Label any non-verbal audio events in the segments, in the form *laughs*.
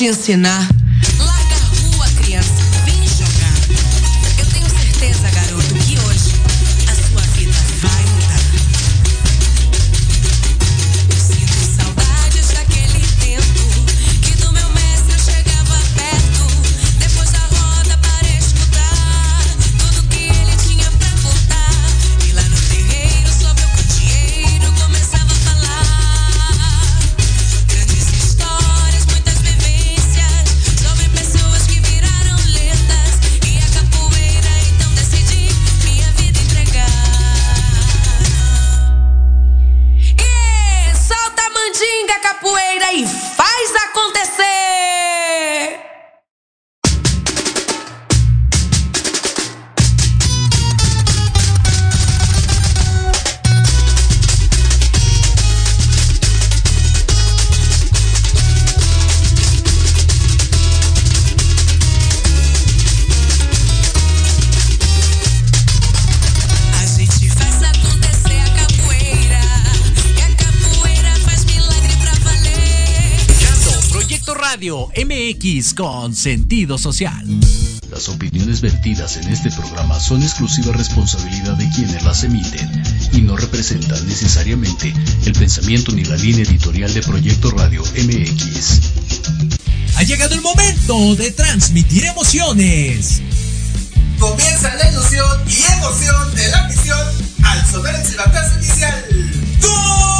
te ensinar. Radio MX con sentido social. Las opiniones vertidas en este programa son exclusiva responsabilidad de quienes las emiten y no representan necesariamente el pensamiento ni la línea editorial de Proyecto Radio MX. Ha llegado el momento de transmitir emociones. Comienza la ilusión y emoción de la misión al sonar el silbatazo inicial. ¡Gol!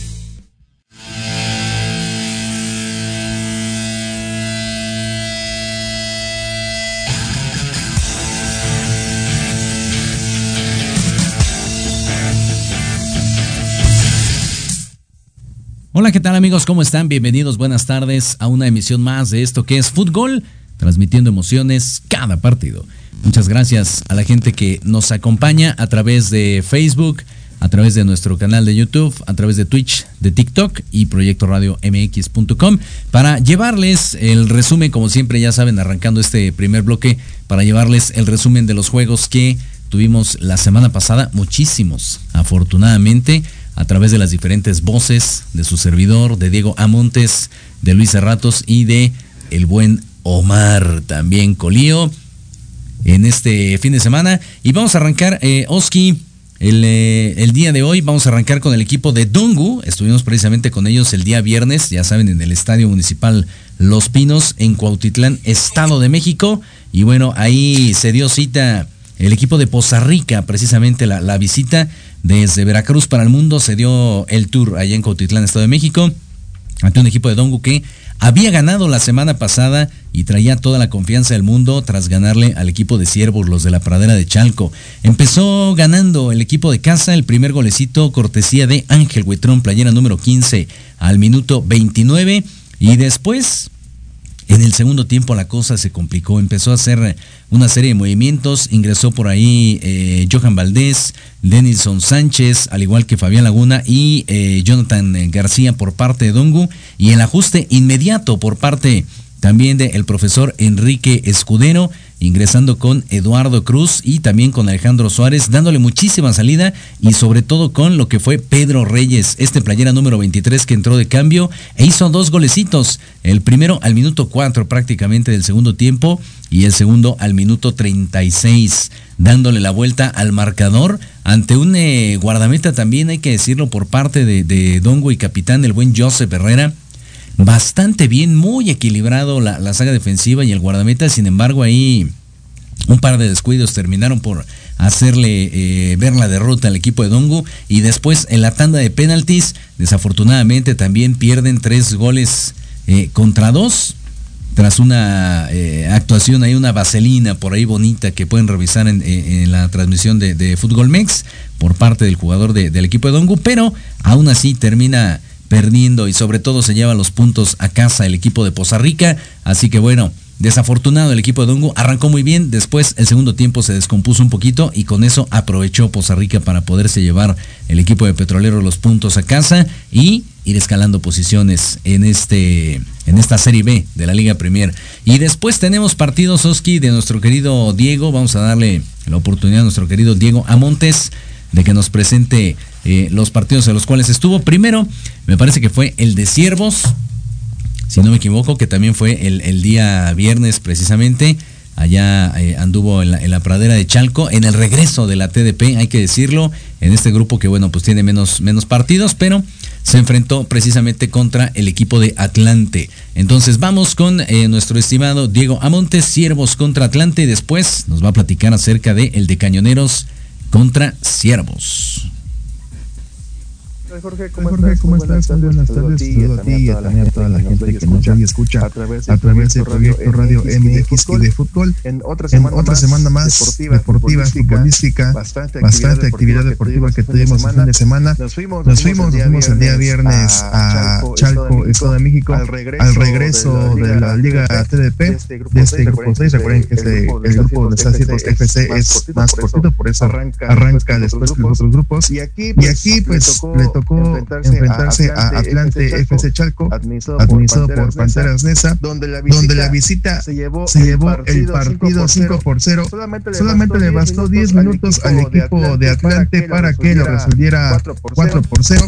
Hola, ¿qué tal amigos? ¿Cómo están? Bienvenidos, buenas tardes a una emisión más de esto que es Fútbol, transmitiendo emociones cada partido. Muchas gracias a la gente que nos acompaña a través de Facebook, a través de nuestro canal de YouTube, a través de Twitch, de TikTok y Proyecto Radio MX.com para llevarles el resumen, como siempre ya saben, arrancando este primer bloque, para llevarles el resumen de los juegos que tuvimos la semana pasada, muchísimos, afortunadamente a través de las diferentes voces de su servidor, de Diego Amontes, de Luis Cerratos y de el buen Omar también Colío en este fin de semana. Y vamos a arrancar, eh, Oski, el, eh, el, día de hoy vamos a arrancar con el equipo de Dongu. Estuvimos precisamente con ellos el día viernes, ya saben, en el Estadio Municipal Los Pinos, en Cuautitlán, Estado de México. Y bueno, ahí se dio cita el equipo de Poza Rica, precisamente la, la visita desde Veracruz para el mundo se dio el tour allá en Cuautitlán, Estado de México, ante un equipo de Dongu que había ganado la semana pasada y traía toda la confianza del mundo tras ganarle al equipo de Ciervos, los de la pradera de Chalco. Empezó ganando el equipo de casa el primer golecito cortesía de Ángel Huitrón, playera número 15 al minuto 29 y después en el segundo tiempo la cosa se complicó, empezó a hacer una serie de movimientos, ingresó por ahí eh, Johan Valdés, Denison Sánchez, al igual que Fabián Laguna y eh, Jonathan García por parte de Dongu, y el ajuste inmediato por parte también del profesor Enrique Escudero, ingresando con Eduardo Cruz y también con Alejandro Suárez, dándole muchísima salida y sobre todo con lo que fue Pedro Reyes, este playera número 23 que entró de cambio e hizo dos golecitos, el primero al minuto 4 prácticamente del segundo tiempo y el segundo al minuto 36, dándole la vuelta al marcador ante un eh, guardameta también, hay que decirlo, por parte de, de Dongo y capitán, el buen Joseph Herrera, bastante bien, muy equilibrado la, la, saga defensiva y el guardameta, sin embargo ahí un par de descuidos terminaron por hacerle eh, ver la derrota al equipo de Dongu y después en la tanda de penaltis desafortunadamente también pierden tres goles eh, contra dos tras una eh, actuación hay una vaselina por ahí bonita que pueden revisar en, la transmisión de, Fútbol Mex por parte del jugador de, del equipo de Dongu pero aún así termina perdiendo y sobre todo se lleva los puntos a casa el equipo de Poza Rica. Así que bueno, desafortunado el equipo de Dungu. Arrancó muy bien, después el segundo tiempo se descompuso un poquito y con eso aprovechó Poza Rica para poderse llevar el equipo de Petrolero los puntos a casa y ir escalando posiciones en este en esta Serie B de la Liga Premier. Y después tenemos partidos Oski de nuestro querido Diego. Vamos a darle la oportunidad a nuestro querido Diego Amontes de que nos presente eh, los partidos en los cuales estuvo. Primero, me parece que fue el de Ciervos, si no me equivoco, que también fue el, día viernes precisamente. Allá eh, anduvo en la, en la, pradera de Chalco, en el regreso de la TDP, hay que decirlo, en este grupo que bueno, pues tiene menos, menos partidos, pero se enfrentó precisamente contra el equipo de Atlante. Entonces vamos con eh, nuestro estimado Diego Amontes, Ciervos contra Atlante, y después nos va a platicar acerca de el de Cañoneros contra Ciervos. Jorge, ¿cómo, Jorge, ¿cómo estás? Muy buenas tardes. Saludo a ti y también a toda la gente que nos y escucha a través del proyecto Radio MX y de fútbol. En otra semana más deportiva, futbolística, bastante actividad deportiva que tuvimos el fin de semana. Nos fuimos, nos fuimos el día viernes a Chalco, Estado de México, al regreso de la Liga TDP de este grupo 6. Recuerden que el grupo de Ciertos FC es más cortito, por eso arranca después que los otros grupos. Y aquí, pues, le tocó tocó enfrentarse, enfrentarse a, Atlante, Atlante FC Chalco, administrado, administrado por, por Panteras Nesa, donde la visita, donde la visita se llevó, se llevó el partido 5 por 0. Solamente, Solamente le bastó 10 minutos al equipo de Atlante para que lo resolviera 4 por 0.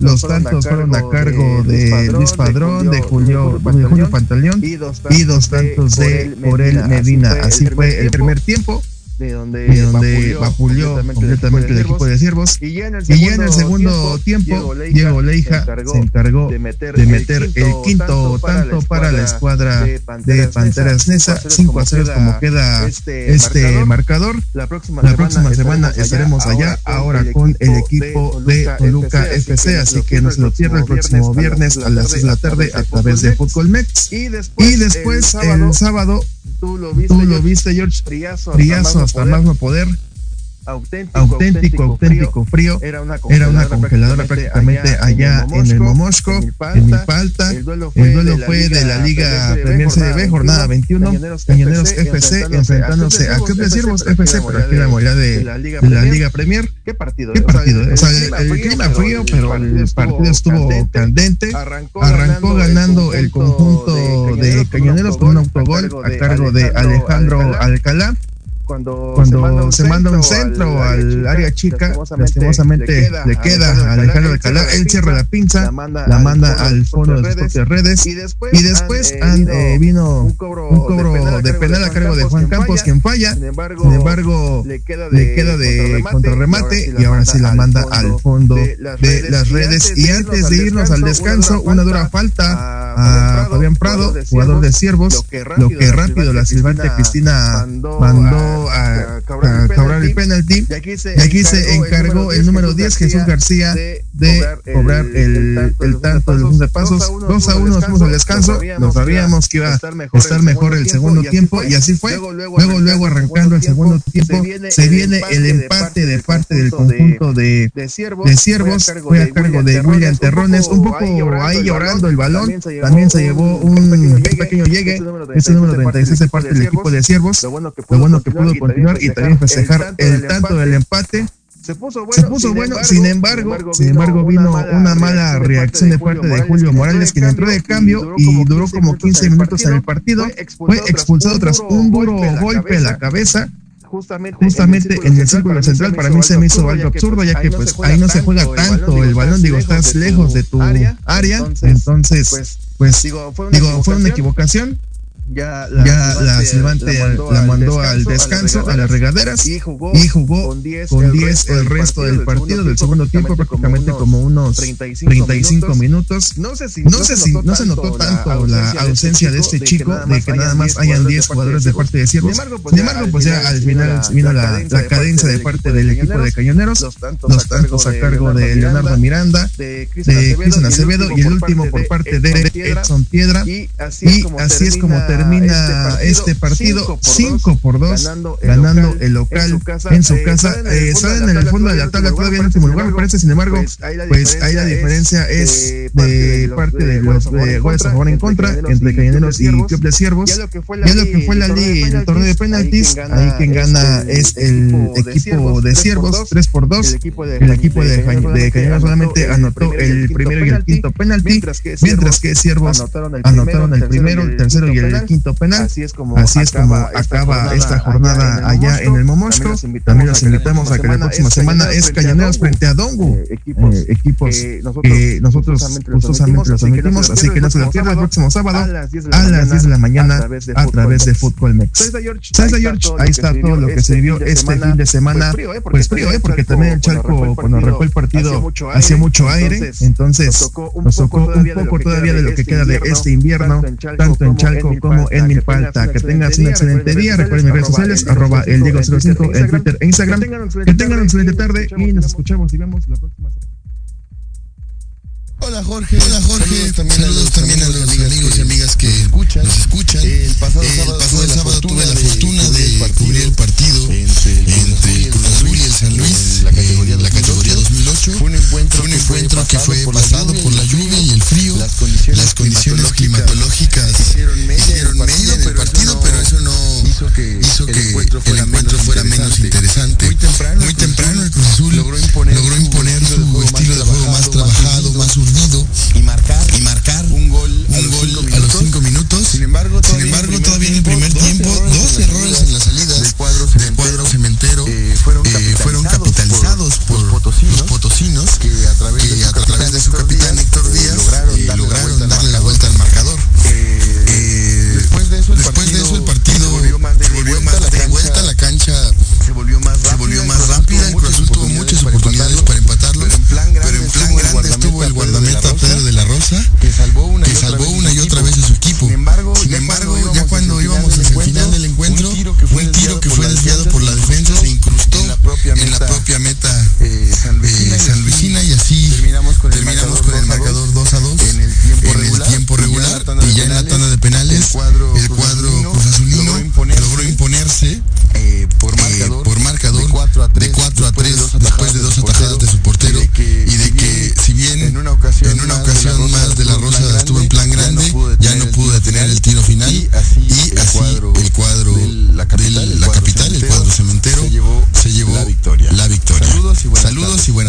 Los tantos fueron a cargo de Luis Padrón, de Julio, de Julio Pantaleón y dos tantos de Orel Medina. Así fue el primer tiempo de donde, de donde vapuleó, completamente, completamente el equipo de Ciervos. Y ya en el segundo, ya en el segundo tiempo, Diego Leija, se, encargó se encargó, de meter, de meter el, quinto, el quinto tanto para la escuadra de Panteras, de Panteras Nesa, 5 a 0 como queda este, este marcador. La próxima, la próxima semana, estaremos allá, ahora con el equipo de Toluca FC, así que no se lo pierda el próximo viernes a las 6 de la tarde a través de Fútbol Mex. Y después el sábado Tú lo viste, Tú lo viste George. Friazo, Friazo hasta, más no poder. Auténtico, auténtico, auténtico, frío. Era una congeladora, Era una congeladora prácticamente, allá, en el Momosco, en Milpalta. El duelo fue, el duelo fue de, la Liga Premier CDB, jornada 21. Cañoneros, FC enfrentándose a Club de Ciervos FC, pero aquí la de, de la Liga Premier. ¿Qué partido? ¿Qué partido? O sea, el, clima frío, pero el partido estuvo candente. Arrancó ganando el conjunto de Cañoneros con un autogol a cargo de Alejandro Alcalá cuando, cuando se, manda un centro, al área chica, lastimosamente, le queda, a Alejandro de Calá, él cierra la pinza, la manda, al fondo de sus propias redes, y después, y después han, eh, vino un cobro, de penal a cargo de Juan Campos, quien falla, sin embargo, le queda de, contrarremate, y ahora sí la manda al fondo de las redes, y antes de irnos al descanso, una dura falta a Fabián Prado, jugador de Ciervos, lo que rápido la silbante Cristina mandó a, cobrar el penalti. Y aquí se, encargó el número 10, Jesús García, de cobrar el, el tanto de los de pasos. 2 a 1 nos fuimos al descanso. Nos sabíamos que iba a estar mejor el segundo tiempo y así fue. Luego, luego arrancando el segundo tiempo, se viene el empate de parte del conjunto de, de Siervos. Fue a cargo de William Terrones. Un poco ahí llorando el balón. También se llevó un pequeño llegue. Ese número 36 de parte del equipo de Siervos. Lo bueno que pudo continuar y también festejar el tanto del empate. Se puso bueno, se puso bueno sin, embargo, sin embargo, vino una mala reacción de parte de Julio Morales, quien entró de cambio y duró como 15 minutos en el partido. Fue expulsado tras un duro golpe en la cabeza justamente, justamente en el círculo central para mí se me hizo algo absurdo ya que pues ahí no se juega tanto el balón digo estás lejos de tu área entonces pues digo fue una equivocación ya la, ya la Silvante la mandó, al descanso, a las regaderas y jugó, y jugó con 10 el, resto del partido, del segundo tiempo, prácticamente como unos 35 minutos. No sé si no, se, notó no se notó tanto la ausencia de este chico, de que nada más hayan 10 jugadores de parte de Ciervos. Sin embargo, pues ya al final vino la, cadencia de parte del equipo de Cañoneros, los tantos a cargo de Leonardo Miranda, de Cristian Acevedo y el último por parte de Edson Piedra. Y así es como termina este partido 5 por 2, ganando el local en su casa. Salen en el fondo de la tabla todavía en último lugar, me parece, sin embargo, pues ahí la diferencia es de parte de los goles a favor en contra entre Cañoneros y Club de Siervos. Ya lo que fue la liga en el torneo de penaltis, ahí quien gana es el equipo de Siervos, 3 por 2. El equipo de Cañoneros solamente anotó el primero y el quinto penalti, mientras que Siervos anotaron el primero, el tercero y el quinto penal. Así es como acaba esta jornada allá en el Momosco. También los invitamos a que la próxima semana es Cañoneros frente a Dongu, equipos que nosotros gustosamente los transmitimos, así que no se lo pierdan el próximo sábado a las 10 de la mañana a través de Fútbol Mex. Salsa George, ahí está todo lo que se vivió este fin de semana, pues frío, ¿eh? porque también el Chalco cuando arrancó el partido hacía mucho aire, entonces nos tocó un poco todavía de lo que queda de este invierno, tanto en Chalco como en Milpalta. Que tengas un excelente día, recuerden mis redes sociales, arroba el Diego05 en Twitter e Instagram. Que tengan una excelente tarde y nos escuchamos y vemos la próxima semana. Hola Jorge. Hola Jorge. Saludos también, a los amigos y amigas que nos escuchan. El pasado, sábado, tuve la fortuna de cubrir el partido entre Cruz Azul y el San Luis en la categoría 2008. Fue un encuentro, que fue pasado por la lluvia y el frío. Las condiciones climatológicas hicieron medio en el partido, pero eso no hizo que el encuentro fuera menos interesante. Muy temprano el Cruz Azul logró imponer su estilo de juego más trabajado, más hundido y marcar y marcar un gol, un gol a los cinco minutos. Sin embargo, todavía, Sin embargo, en, el todavía en el primer tiempo, dos errores en las salidas del cuadro cementero, del cuadro eh, fueron, eh, capitalizados fueron, capitalizados por, los, potosinos, que a través, de, su capitán Héctor eh, Díaz, lograron, darle, lograron la darle la vuelta al marcador. después de eso, el partido, volvió de, vuelta a la cancha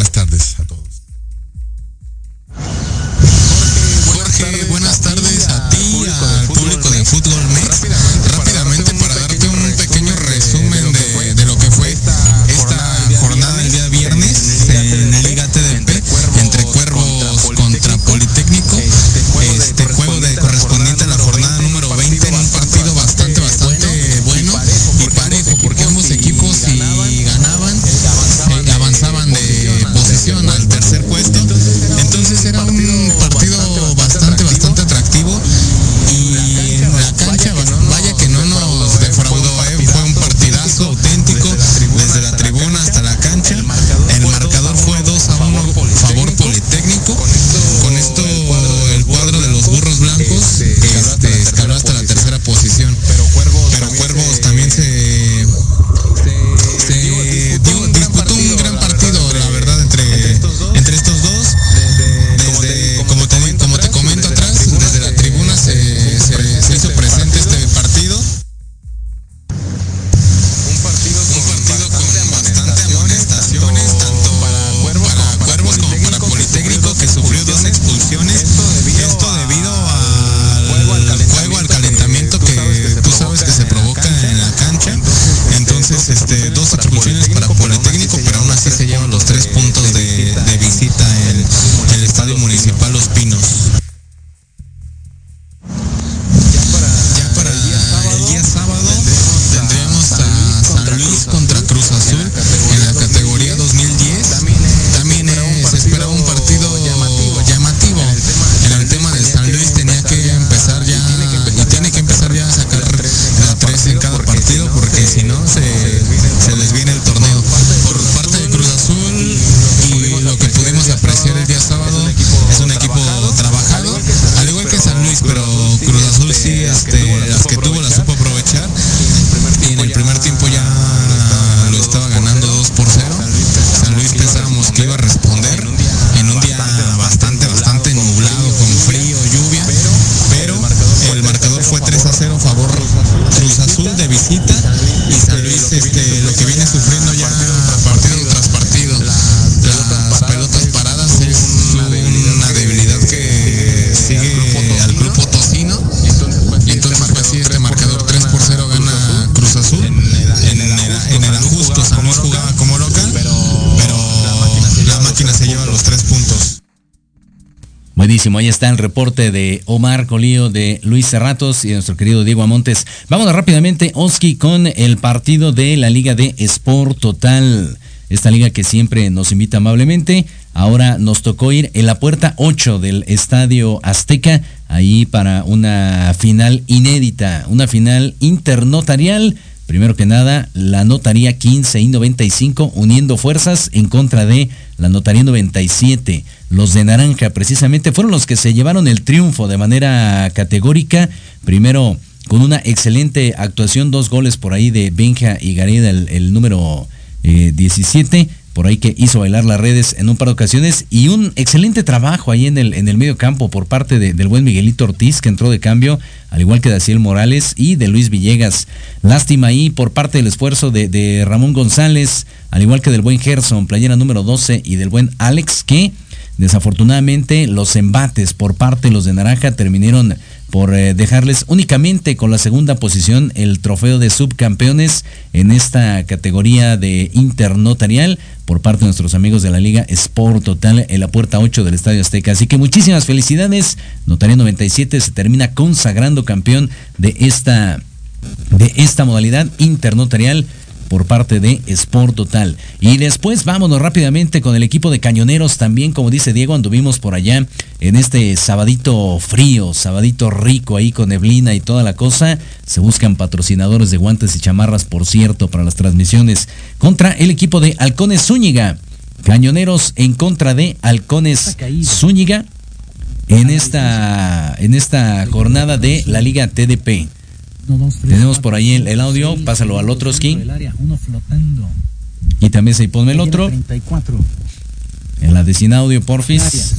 Buenas tardes. si no se Buenísimo, ahí está el reporte de Omar Colío, de Luis Cerratos y de nuestro querido Diego Amontes. Vámonos rápidamente, Oski, con el partido de la Liga de Sport Total. Esta liga que siempre nos invita amablemente. Ahora nos tocó ir en la puerta 8 del Estadio Azteca, ahí para una final inédita, una final internotarial. Primero que nada, la notaría 15 y 95 uniendo fuerzas en contra de la notaría 97. Los de Naranja precisamente fueron los que se llevaron el triunfo de manera categórica. Primero con una excelente actuación, dos goles por ahí de Benja y Gareda, el, número eh, 17 por ahí que hizo bailar las redes en un par de ocasiones y un excelente trabajo ahí en el, en el medio campo por parte de, del buen Miguelito Ortiz que entró de cambio, al igual que Daciel Morales y de Luis Villegas. Lástima ahí por parte del esfuerzo de, de Ramón González, al igual que del buen Gerson, playera número 12 y del buen Alex que desafortunadamente los embates por parte de los de Naranja terminaron por eh, dejarles únicamente con la segunda posición el trofeo de subcampeones en esta categoría de internotarial por parte de nuestros amigos de la Liga Sport Total en la puerta 8 del Estadio Azteca. Así que muchísimas felicidades. Notaría 97 se termina consagrando campeón de esta, de esta modalidad internotarial por parte de Sport Total. Y después vámonos rápidamente con el equipo de cañoneros también, como dice Diego, anduvimos por allá en este sabadito frío, sabadito rico ahí con neblina y toda la cosa. Se buscan patrocinadores de guantes y chamarras, por cierto, para las transmisiones contra el equipo de Halcones Zúñiga. Cañoneros en contra de Halcones Zúñiga en esta, en esta jornada de la Liga TDP. Tenemos por ahí el, el audio, pásalo al otro skin. Y también se ponme el otro. En la de sin audio, porfis.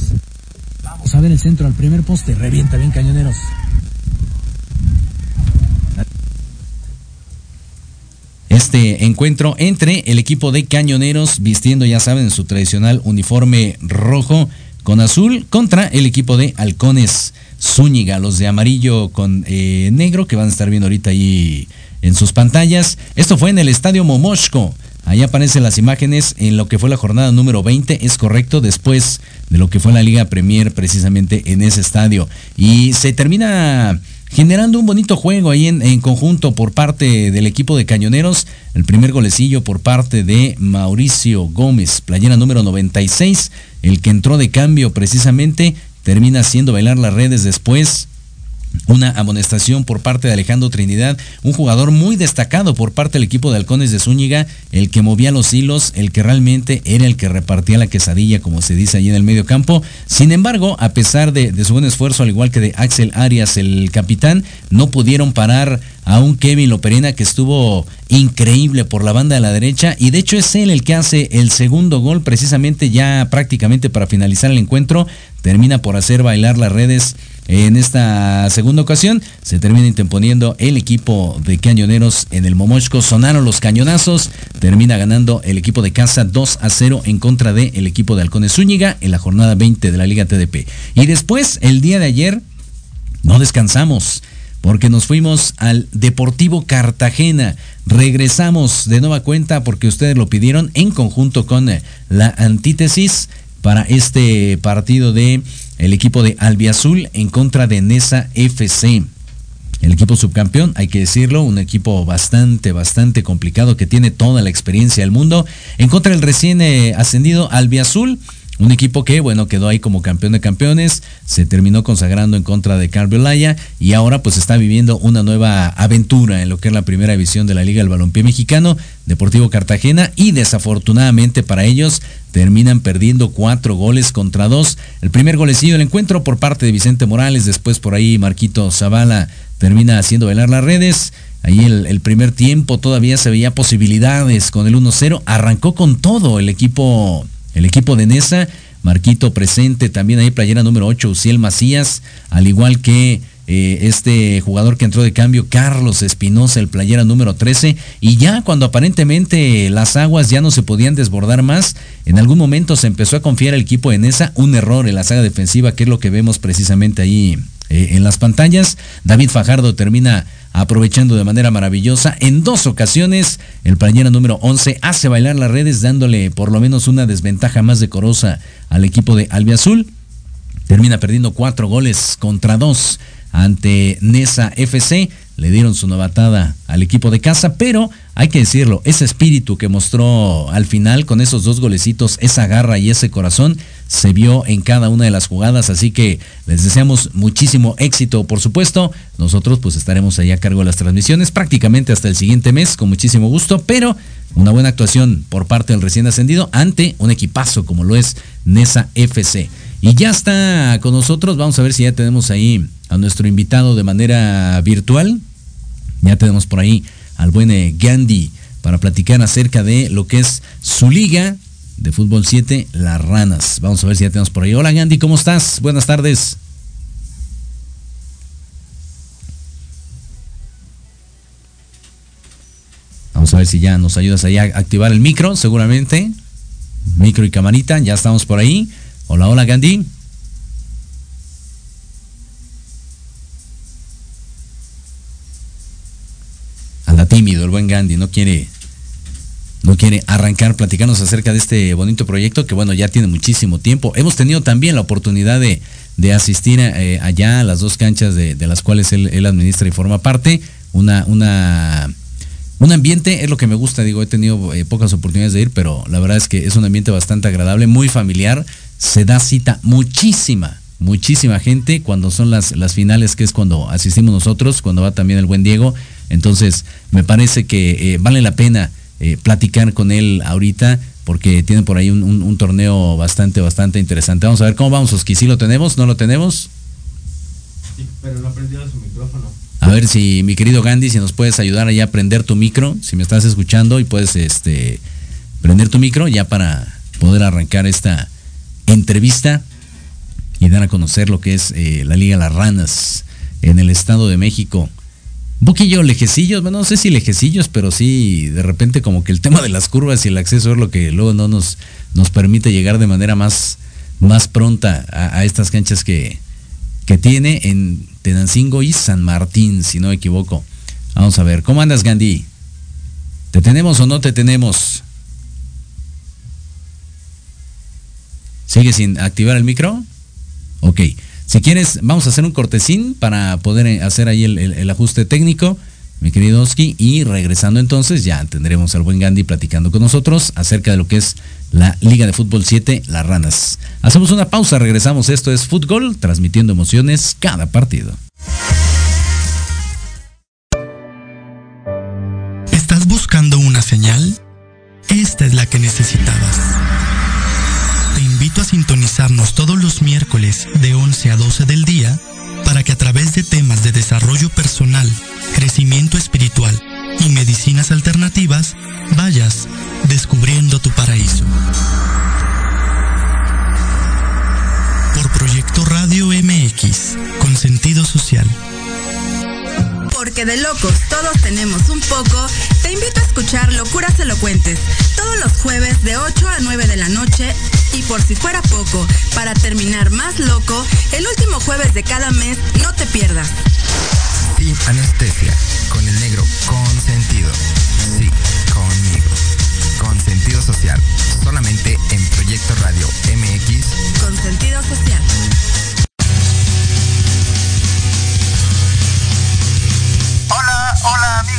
Vamos a ver el centro al primer poste. Revienta bien, cañoneros. Este encuentro entre el equipo de cañoneros, vistiendo, ya saben, su tradicional uniforme rojo con azul, contra el equipo de halcones Zúñiga, los de amarillo con eh, negro que van a estar viendo ahorita ahí en sus pantallas. Esto fue en el estadio Momoshko. Ahí aparecen las imágenes en lo que fue la jornada número 20, es correcto, después de lo que fue la Liga Premier precisamente en ese estadio. Y se termina generando un bonito juego ahí en, en, conjunto por parte del equipo de Cañoneros. El primer golecillo por parte de Mauricio Gómez, playera número 96, el que entró de cambio precisamente, termina haciendo bailar las redes después. Una amonestación por parte de Alejandro Trinidad, un jugador muy destacado por parte del equipo de Halcones de Zúñiga, el que movía los hilos, el que realmente era el que repartía la quesadilla, como se dice allí en el medio campo. Sin embargo, a pesar de, de su buen esfuerzo, al igual que de Axel Arias, el capitán, no pudieron parar a un Kevin Loperena que estuvo increíble por la banda de la derecha y de hecho es él el que hace el segundo gol precisamente ya prácticamente para finalizar el encuentro termina por hacer bailar las redes en esta segunda ocasión se termina interponiendo el equipo de cañoneros en el Momochco. Sonaron los cañonazos. Termina ganando el equipo de casa 2 a 0 en contra del el equipo de Halcones Zúñiga en la jornada 20 de la Liga TDP. Y después, el día de ayer, no descansamos porque nos fuimos al Deportivo Cartagena. Regresamos de nueva cuenta porque ustedes lo pidieron en conjunto con la antítesis para este partido de el equipo de Albiazul en contra de Nesa FC. El equipo subcampeón, hay que decirlo, un equipo bastante, bastante complicado que tiene toda la experiencia del mundo. En contra del recién eh, ascendido Albiazul, un equipo que, bueno, quedó ahí como campeón de campeones, se terminó consagrando en contra de Carviolaya y ahora pues está viviendo una nueva aventura en lo que es la primera división de la Liga del Balompié Mexicano, Deportivo Cartagena, y desafortunadamente para ellos terminan perdiendo cuatro goles contra dos. El primer golecillo del encuentro por parte de Vicente Morales, después por ahí Marquito Zavala termina haciendo velar las redes. Ahí el, el, primer tiempo todavía se veía posibilidades con el 1-0. Arrancó con todo el equipo el equipo de Nesa. Marquito presente, también ahí playera número 8, Uciel Macías, al igual que eh, este jugador que entró de cambio, Carlos Espinosa, el playera número 13, y ya cuando aparentemente las aguas ya no se podían desbordar más, en algún momento se empezó a confiar el equipo en esa, un error en la saga defensiva, que es lo que vemos precisamente ahí eh, en las pantallas. David Fajardo termina aprovechando de manera maravillosa. En dos ocasiones, el playera número 11 hace bailar las redes, dándole por lo menos una desventaja más decorosa al equipo de Albiazul. Termina perdiendo cuatro goles contra dos ante Nesa FC. Le dieron su novatada al equipo de casa, pero hay que decirlo, ese espíritu que mostró al final con esos dos golecitos, esa garra y ese corazón, se vio en cada una de las jugadas, así que les deseamos muchísimo éxito, por supuesto. Nosotros pues estaremos ahí a cargo de las transmisiones prácticamente hasta el siguiente mes, con muchísimo gusto, pero una buena actuación por parte del recién ascendido ante un equipazo como lo es Nesa FC. Y ya está con nosotros, vamos a ver si ya tenemos ahí a nuestro invitado de manera virtual. Ya tenemos por ahí al buen eh, Gandhi para platicar acerca de lo que es su liga de fútbol 7, Las Ranas. Vamos a ver si ya tenemos por ahí. Hola Gandhi, ¿cómo estás? Buenas tardes. Vamos a ver si ya nos ayudas ahí a activar el micro, seguramente. Micro y camarita, ya estamos por ahí. Hola, hola Gandhi. Tímido el buen Gandhi, no quiere no quiere arrancar, platicarnos acerca de este bonito proyecto que bueno, ya tiene muchísimo tiempo. Hemos tenido también la oportunidad de, de asistir eh, allá a las dos canchas de, las cuales él, él, administra y forma parte. Una, una, un ambiente, es lo que me gusta, digo, he tenido eh, pocas oportunidades de ir, pero la verdad es que es un ambiente bastante agradable, muy familiar. Se da cita muchísima, muchísima gente cuando son las, las finales, que es cuando asistimos nosotros, cuando va también el buen Diego. Entonces, me parece que eh, vale la pena eh, platicar con él ahorita porque tiene por ahí un, un, un, torneo bastante, bastante interesante. Vamos a ver cómo vamos, Oski. ¿Sí lo tenemos? ¿No lo tenemos? Sí, pero no ha prendido su micrófono. A ver si mi querido Gandhi, si nos puedes ayudar allá a prender tu micro, si me estás escuchando y puedes este, prender tu micro ya para poder arrancar esta entrevista y dar a conocer lo que es eh, la Liga Las Ranas en el Estado de México un poquillo lejecillos, bueno, no sé si lejecillos, pero sí de repente como que el tema de las curvas y el acceso es lo que luego no nos, nos permite llegar de manera más, más pronta a, estas canchas que, que tiene en Tenancingo y San Martín, si no me equivoco. Vamos a ver, ¿cómo andas Gandhi? ¿Te tenemos o no te tenemos? ¿Sigue sin activar el micro? Ok. Si quieres, vamos a hacer un cortesín para poder hacer ahí el, el, ajuste técnico, mi querido Oski, y regresando entonces ya tendremos al buen Gandhi platicando con nosotros acerca de lo que es la Liga de Fútbol 7, Las Ranas. Hacemos una pausa, regresamos, esto es Fútbol, transmitiendo emociones cada partido. ¿Estás buscando una señal? Esta es la que necesitabas invito a sintonizarnos todos los miércoles de 11 a 12 del día para que a través de temas de desarrollo personal, crecimiento espiritual y medicinas alternativas vayas descubriendo tu paraíso. Por Proyecto Radio MX, con sentido social. Porque de locos todos tenemos un poco, te invito a escuchar Locuras Elocuentes todos los jueves de 8 a 9 de la noche y por si fuera poco, para terminar más loco, el último jueves de cada mes no te pierdas. Sin anestesia, con el negro consentido. Sí, conmigo. Con sentido social. Solamente en Proyecto Radio MX. Con sentido social. Hola, hola amigos.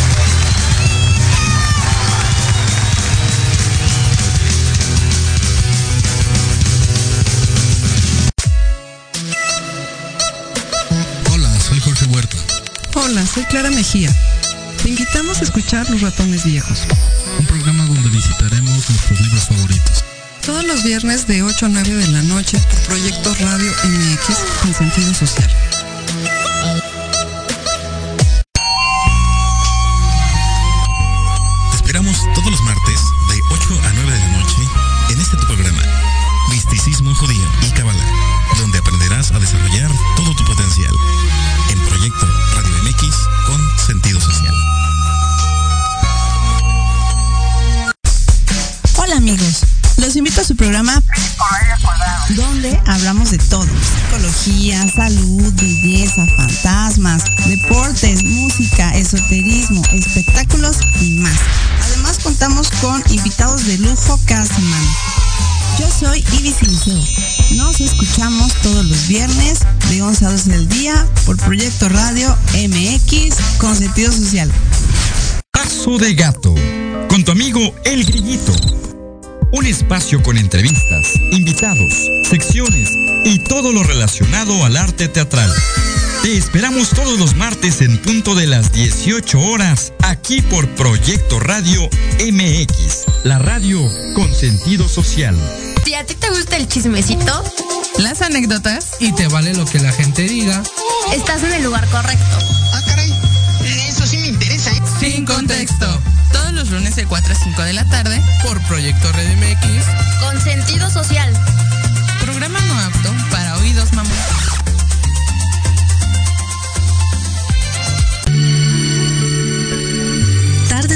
Hola, soy Clara Mejía. Te invitamos a escuchar Los Ratones Viejos. Un programa donde visitamos nuestros libros favoritos. Todos los viernes de 8 a 9 de la noche por Proyecto Radio MX con sentido social. Cada semana. Yo soy Ibis Siliceo. Nos escuchamos todos los viernes de 11 a 12 del día por Proyecto Radio MX con sentido social. Paso de gato, con tu amigo El Grillito. Un espacio con entrevistas, invitados, secciones y todo lo relacionado al arte teatral. Te esperamos todos los martes en punto de las 18 horas, aquí por Proyecto Radio MX, la radio con sentido social. Si a ti te gusta el chismecito, las anécdotas y te vale lo que la gente diga, estás en el lugar correcto. Ah, caray, eso sí me interesa. ¿eh? Sin contexto. Todos los lunes de 4 a 5 de la tarde por Proyecto Red MX con sentido social. Programa no apto para oídos mamón.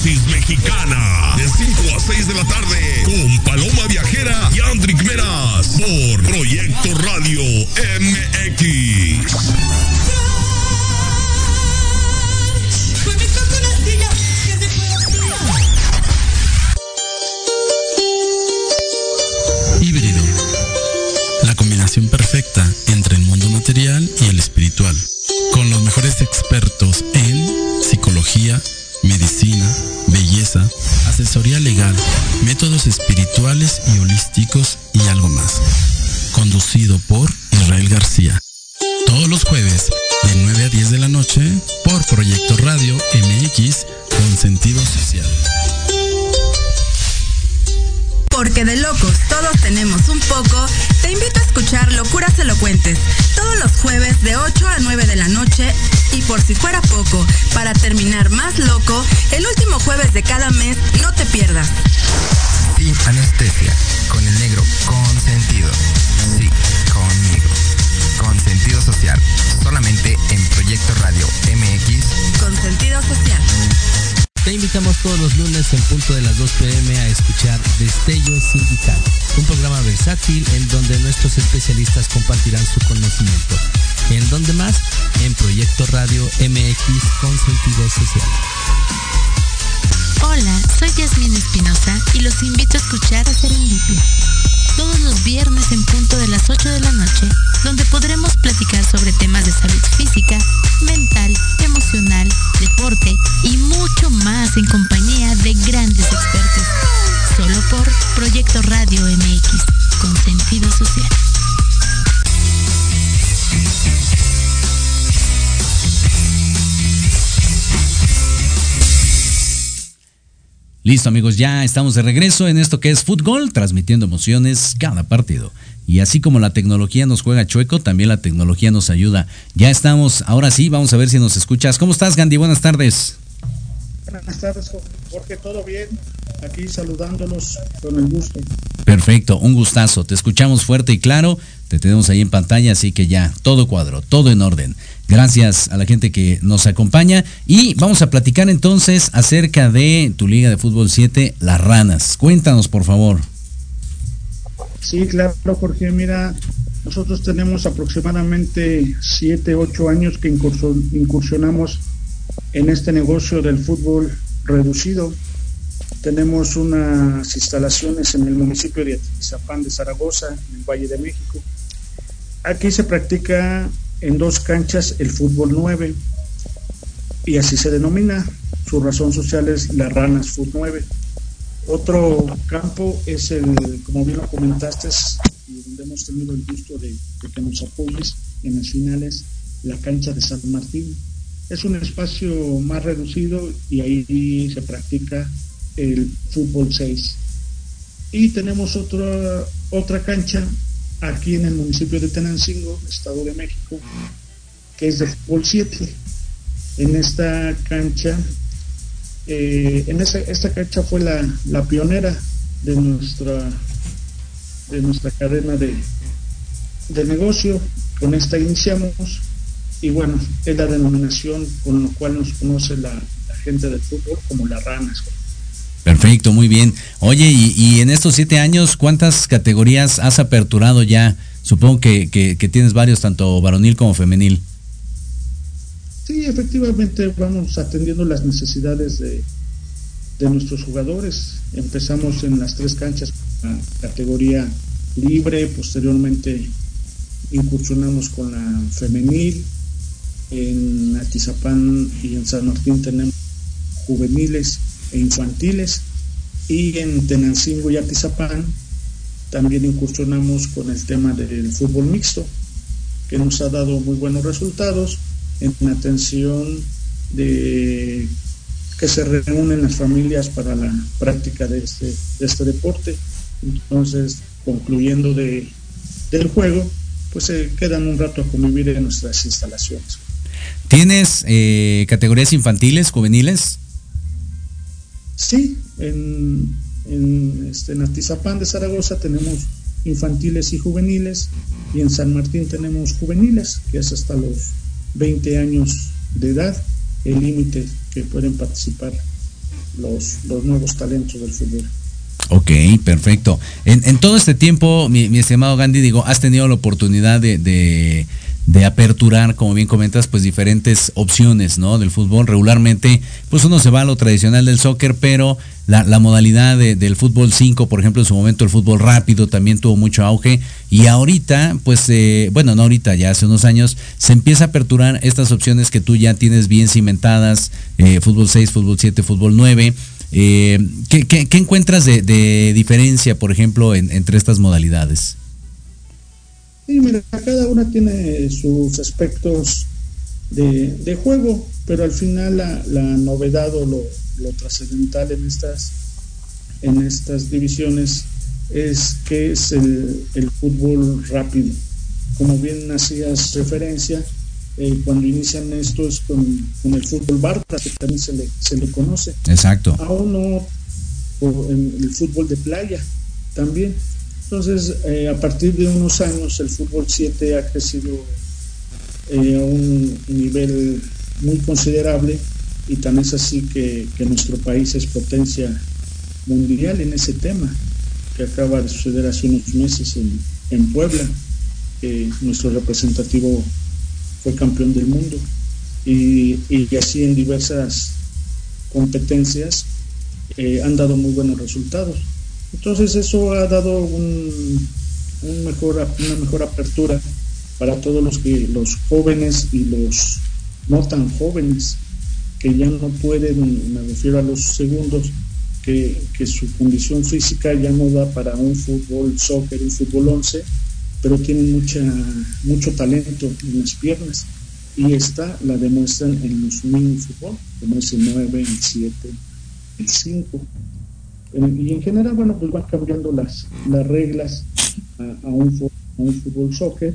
Dosis Mexicana de 5 a 6 de la tarde con Paloma Viajera y Andrick Meras por Proyecto Radio MX. Métodos espirituales y holísticos social. Hola, soy Yasmin Espinosa y los invito a escuchar a Serendipia. Todos los viernes en punto de las 8 de la noche, donde podremos platicar sobre temas de salud física, mental, emocional, deporte y mucho más en compañía de grandes expertos. Solo por Proyecto Radio MX, con sentido social. Listo amigos, ya estamos de regreso en esto que es fútbol, transmitiendo emociones cada partido. Y así como la tecnología nos juega chueco, también la tecnología nos ayuda. Ya estamos, ahora sí, vamos a ver si nos escuchas. ¿Cómo estás Gandhi? Buenas tardes. Buenas tardes, Jorge, ¿todo bien? Aquí saludándolos con el gusto. Perfecto, un gustazo. Te escuchamos fuerte y claro. Te tenemos ahí en pantalla, así que ya, todo cuadro, todo en orden. Gracias a la gente que nos acompaña. Y vamos a platicar entonces acerca de tu Liga de Fútbol 7, Las Ranas. Cuéntanos, por favor. Sí, claro, Jorge. Mira, nosotros tenemos aproximadamente 7, 8 años que incursionamos en este negocio del fútbol reducido. Tenemos unas instalaciones en el municipio de Atizapán de Zaragoza, en el Valle de México. Aquí se practica en dos canchas el fútbol 9 y así se denomina. Su razón social es las ranas fútbol 9. Otro campo es el, como bien lo comentaste, y donde hemos tenido el gusto de, de que nos apoyes en las finales, la cancha de San Martín es un espacio más reducido y ahí se practica el fútbol 6. Y tenemos otra, otra cancha aquí en el municipio de Tenancingo, Estado de México, que es de fútbol 7. En esta cancha, eh, en esta cancha fue la, la, pionera de nuestra, de nuestra cadena de, de negocio. Con esta iniciamos y bueno, es la denominación con lo cual nos conoce la, gente del fútbol como las ranas. Perfecto, muy bien. Oye, y, en estos siete años, ¿cuántas categorías has aperturado ya? Supongo que, que, tienes varios, tanto varonil como femenil. Sí, efectivamente vamos atendiendo las necesidades de, de nuestros jugadores. Empezamos en las tres canchas, la categoría libre, posteriormente incursionamos con la femenil, en Atizapán y en San Martín tenemos juveniles infantiles y en Tenancingo y Atizapán también incursionamos con el tema del fútbol mixto que nos ha dado muy buenos resultados en atención de que se reúnen las familias para la práctica de este, de este deporte. Entonces, concluyendo de, del juego, pues se quedan un rato a convivir en nuestras instalaciones. ¿Tienes eh, categorías infantiles, juveniles? Sí, en, en, este, en de Zaragoza tenemos infantiles y juveniles y en San Martín tenemos juveniles, que es hasta los 20 años de edad, el límite que pueden participar los, los nuevos talentos del fútbol. Ok, perfecto. En, en todo este tiempo, mi, mi, estimado Gandhi, digo, has tenido la oportunidad de, de de aperturar, como bien comentas, pues diferentes opciones, ¿no? Del fútbol. Regularmente, pues uno se va a lo tradicional del soccer, pero la, modalidad del fútbol 5, por ejemplo, en su momento el fútbol rápido también tuvo mucho auge. Y ahorita, pues, eh, bueno, no ahorita, ya hace unos años, se empieza a aperturar estas opciones que tú ya tienes bien cimentadas, eh, fútbol 6, fútbol 7, fútbol 9. Eh, ¿qué, qué, qué, encuentras de, de, diferencia, por ejemplo, en, entre estas modalidades? Sí, mira, cada una tiene sus aspectos de, juego, pero al final la, novedad o lo, trascendental en estas, en estas divisiones es que es el, fútbol rápido. Como bien hacías referencia, eh, cuando inician esto es con, el fútbol Barta, que también se le, se le conoce. Exacto. Aún no, el fútbol de playa también. Entonces, eh, a partir de unos años, el fútbol 7 ha crecido eh, a un nivel muy considerable y tan es así que, nuestro país es potencia mundial en ese tema, que acaba de suceder hace unos meses en, Puebla, que nuestro representativo fue campeón del mundo y, así en diversas competencias eh, han dado muy buenos resultados. Entonces eso ha dado un, mejor, una mejor apertura para todos los, que, los jóvenes y los no tan jóvenes que ya no pueden, me refiero a los segundos, que, su condición física ya no da para un fútbol, soccer, un fútbol 11, pero tienen mucha, mucho talento en las piernas. Y esta la demuestran en los mini fútbol, como es el 9, el 7, el 5 y en general, bueno, pues van cambiando las, las reglas a, un, a un fútbol soccer,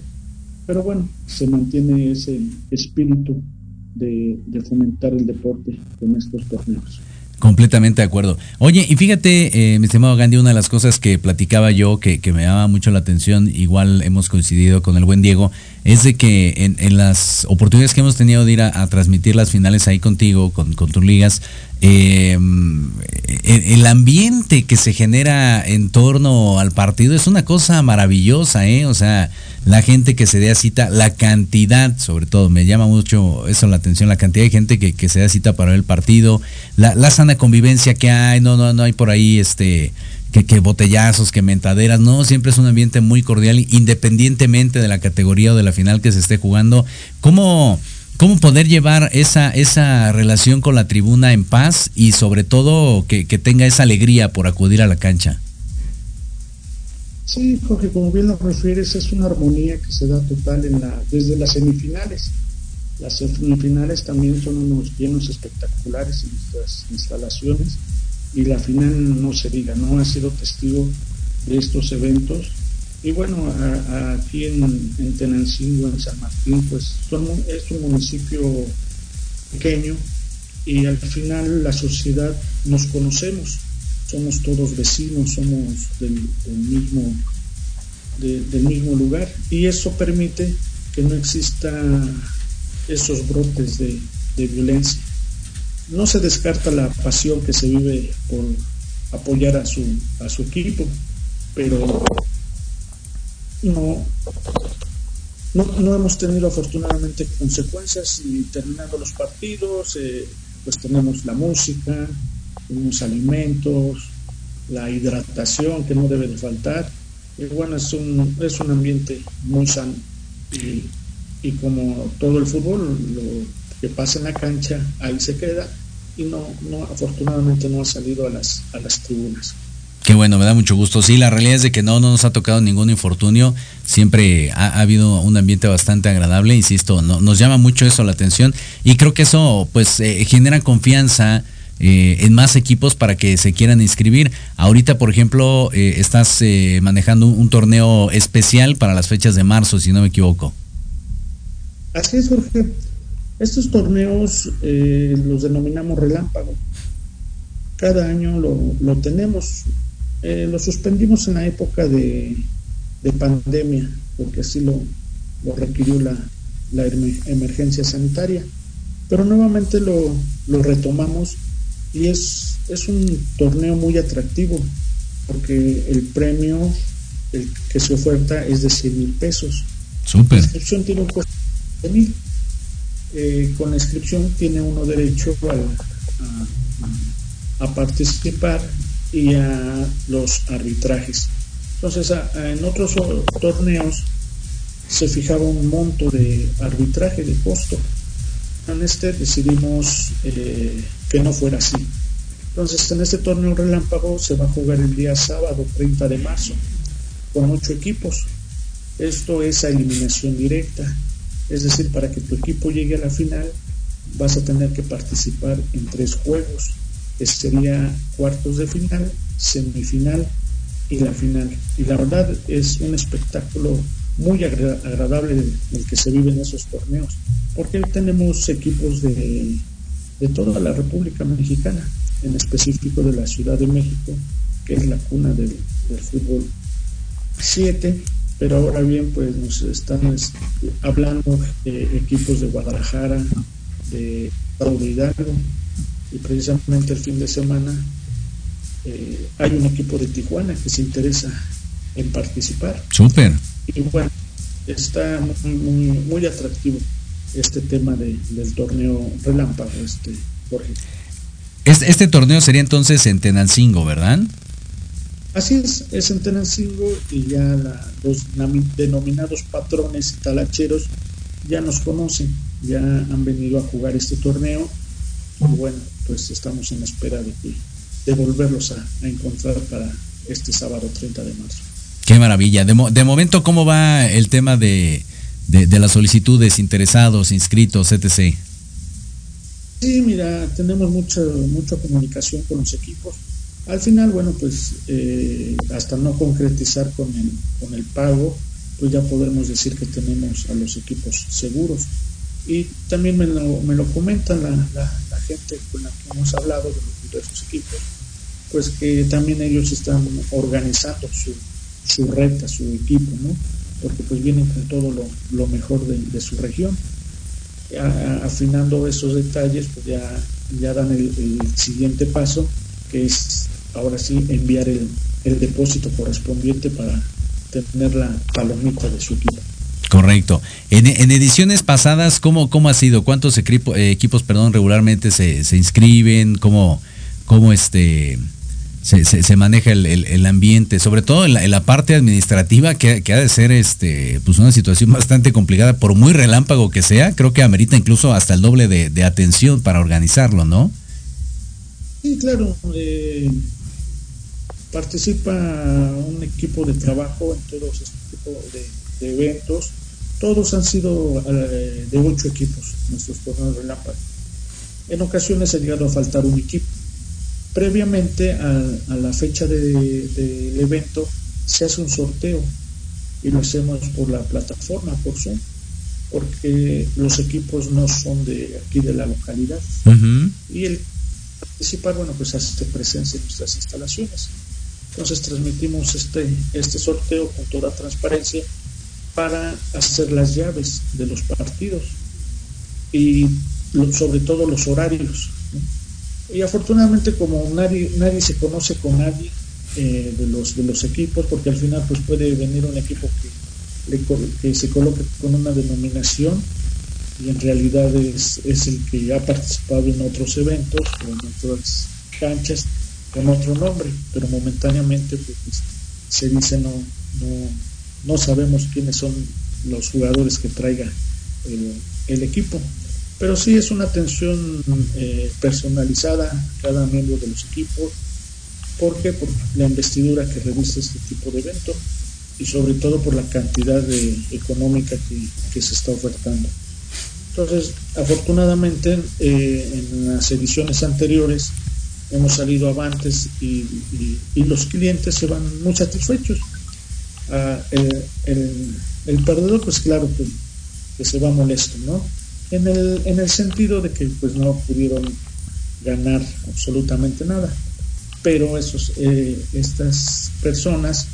pero bueno, se mantiene ese espíritu de, de fomentar el deporte con estos torneos. Completamente de acuerdo. Oye, y fíjate, eh, mi estimado Gandhi, una de las cosas que platicaba yo que, que me daba mucho la atención, igual hemos coincidido con el buen Diego, es de que en, en las oportunidades que hemos tenido de ir a, a transmitir las finales ahí contigo, con, con tus ligas, eh, el ambiente que se genera en torno al partido es una cosa maravillosa, ¿eh? O sea, la gente que se dé a cita, la cantidad, sobre todo, me llama mucho eso la atención, la cantidad de gente que, que se da cita para ver el partido, la, la, sana convivencia que hay, no, no, no hay por ahí este que, que, botellazos, que mentaderas, no, siempre es un ambiente muy cordial, independientemente de la categoría o de la final que se esté jugando. ¿Cómo, cómo poder llevar esa, esa relación con la tribuna en paz y sobre todo que, que tenga esa alegría por acudir a la cancha? Sí, Jorge, como bien lo refieres, es una armonía que se da total en la, desde las semifinales. Las semifinales también son unos llenos espectaculares en nuestras instalaciones y la final no se diga, no ha sido testigo de estos eventos. Y bueno, aquí en, en, Tenancingo, en San Martín, pues es un municipio pequeño y al final la sociedad nos conocemos, somos todos vecinos, somos del, mismo, de, del mismo lugar. Y eso permite que no exista esos brotes de, de violencia. No se descarta la pasión que se vive por apoyar a su, a su equipo, pero no, no, no hemos tenido afortunadamente consecuencias y terminando los partidos, eh, pues tenemos la música, tenemos alimentos, la hidratación que no debe de faltar. Y bueno, es un, es un ambiente muy sano. Y, y como todo el fútbol, lo, que pasa en la cancha, ahí se queda y no, no afortunadamente no ha salido a las, a las tribunas. Qué bueno, me da mucho gusto. Sí, la realidad es de que no, no nos ha tocado ningún infortunio. Siempre ha, ha habido un ambiente bastante agradable, insisto, no, nos llama mucho eso la atención y creo que eso pues eh, genera confianza eh, en más equipos para que se quieran inscribir. Ahorita, por ejemplo, eh, estás manejando un, un, torneo especial para las fechas de marzo, si no me equivoco. Así es, Jorge. Estos torneos los denominamos relámpago. Cada año lo, lo tenemos. Eh, lo suspendimos en la época de, de pandemia, porque así lo, lo requirió la, la, emergencia sanitaria. Pero nuevamente lo, lo retomamos y es, es, un torneo muy atractivo, porque el premio el que se oferta es de 100 mil pesos. Super. La inscripción tiene un costo de mil eh, con la inscripción tiene uno derecho a, a, a, participar y a los arbitrajes. Entonces, en otros torneos se fijaba un monto de arbitraje de costo. En este decidimos eh, que no fuera así. Entonces, en este torneo relámpago se va a jugar el día sábado 30 de marzo con ocho equipos. Esto es a eliminación directa. Es decir, para que tu equipo llegue a la final vas a tener que participar en tres juegos. Este sería cuartos de final, semifinal y la final. Y la verdad es un espectáculo muy agra agradable el, que se vive en esos torneos, porque tenemos equipos de, de toda la República Mexicana, en específico de la Ciudad de México, que es la cuna del, del fútbol 7 pero ahora bien pues nos están este, hablando de equipos de Guadalajara, de Estado de Hidalgo y precisamente el fin de semana eh, hay un equipo de Tijuana que se interesa en participar. Súper. Y bueno, está muy, muy, muy atractivo este tema de, del torneo relámpago, este Jorge. Este, este torneo sería entonces en Tenancingo, ¿verdad? Así es, es en Tenancingo y ya la, los denominados patrones y talacheros ya nos conocen, ya han venido a jugar este torneo y bueno, pues estamos en espera de, de volverlos a, a, encontrar para este sábado 30 de marzo. Qué maravilla. De, mo de momento, ¿cómo va el tema de, de, de las solicitudes, interesados, inscritos, etc.? Sí, mira, tenemos mucha, mucha comunicación con los equipos al final, bueno, pues eh, hasta no concretizar con el, con el pago, pues ya podemos decir que tenemos a los equipos seguros. Y también me lo, me lo comentan la, la, gente con la que hemos hablado de, esos equipos, pues que también ellos están organizando su, su renta, su equipo, ¿no? Porque pues vienen con todo lo, lo mejor de, de, su región. afinando esos detalles, pues ya, ya dan el, el, siguiente paso, que es ahora sí enviar el, el depósito correspondiente para tener la palomita de su equipo. Correcto. En, ediciones pasadas, ¿cómo, ¿cómo ha sido? ¿Cuántos eh, equipos perdón, regularmente se, se inscriben? ¿Cómo, cómo este, se, se, maneja el, el, ambiente? Sobre todo en la, parte administrativa, que, que, ha de ser este, pues una situación *laughs* bastante complicada, por muy relámpago que sea, creo que amerita incluso hasta el doble de, de atención para organizarlo, ¿no? Sí, claro. Eh, participa un equipo de trabajo en todos este tipo de, eventos. Todos han sido eh, de ocho equipos, nuestros torneos relámpago. En ocasiones ha llegado a faltar un equipo. Previamente a, la fecha del evento se hace un sorteo y lo hacemos por la plataforma, por Zoom, porque los equipos no son de aquí de la localidad. Y el participar, bueno, pues hace presencia en nuestras instalaciones. Entonces transmitimos este, este sorteo con toda transparencia para hacer las llaves de los partidos y sobre todo los horarios. Y afortunadamente como nadie, nadie se conoce con nadie eh, de, los, de los equipos, porque al final pues puede venir un equipo que, que se coloque con una denominación y en realidad es, es el que ha participado en otros eventos en otras canchas con otro nombre, pero momentáneamente pues, pues, se dice no, no sabemos quiénes son los jugadores que traiga el, equipo. Pero sí es una atención eh, personalizada cada miembro de los equipos. ¿Por qué? Por la investidura que reviste este tipo de evento y sobre todo por la cantidad de, económica que, se está ofertando. Entonces, afortunadamente, eh, en las ediciones anteriores hemos salido avantes y, los clientes se van muy satisfechos. Ah, el, perdedor, pues claro que, se va molesto, ¿no? En el, en el sentido de que pues no pudieron ganar absolutamente nada. Pero esos, eh, estas personas,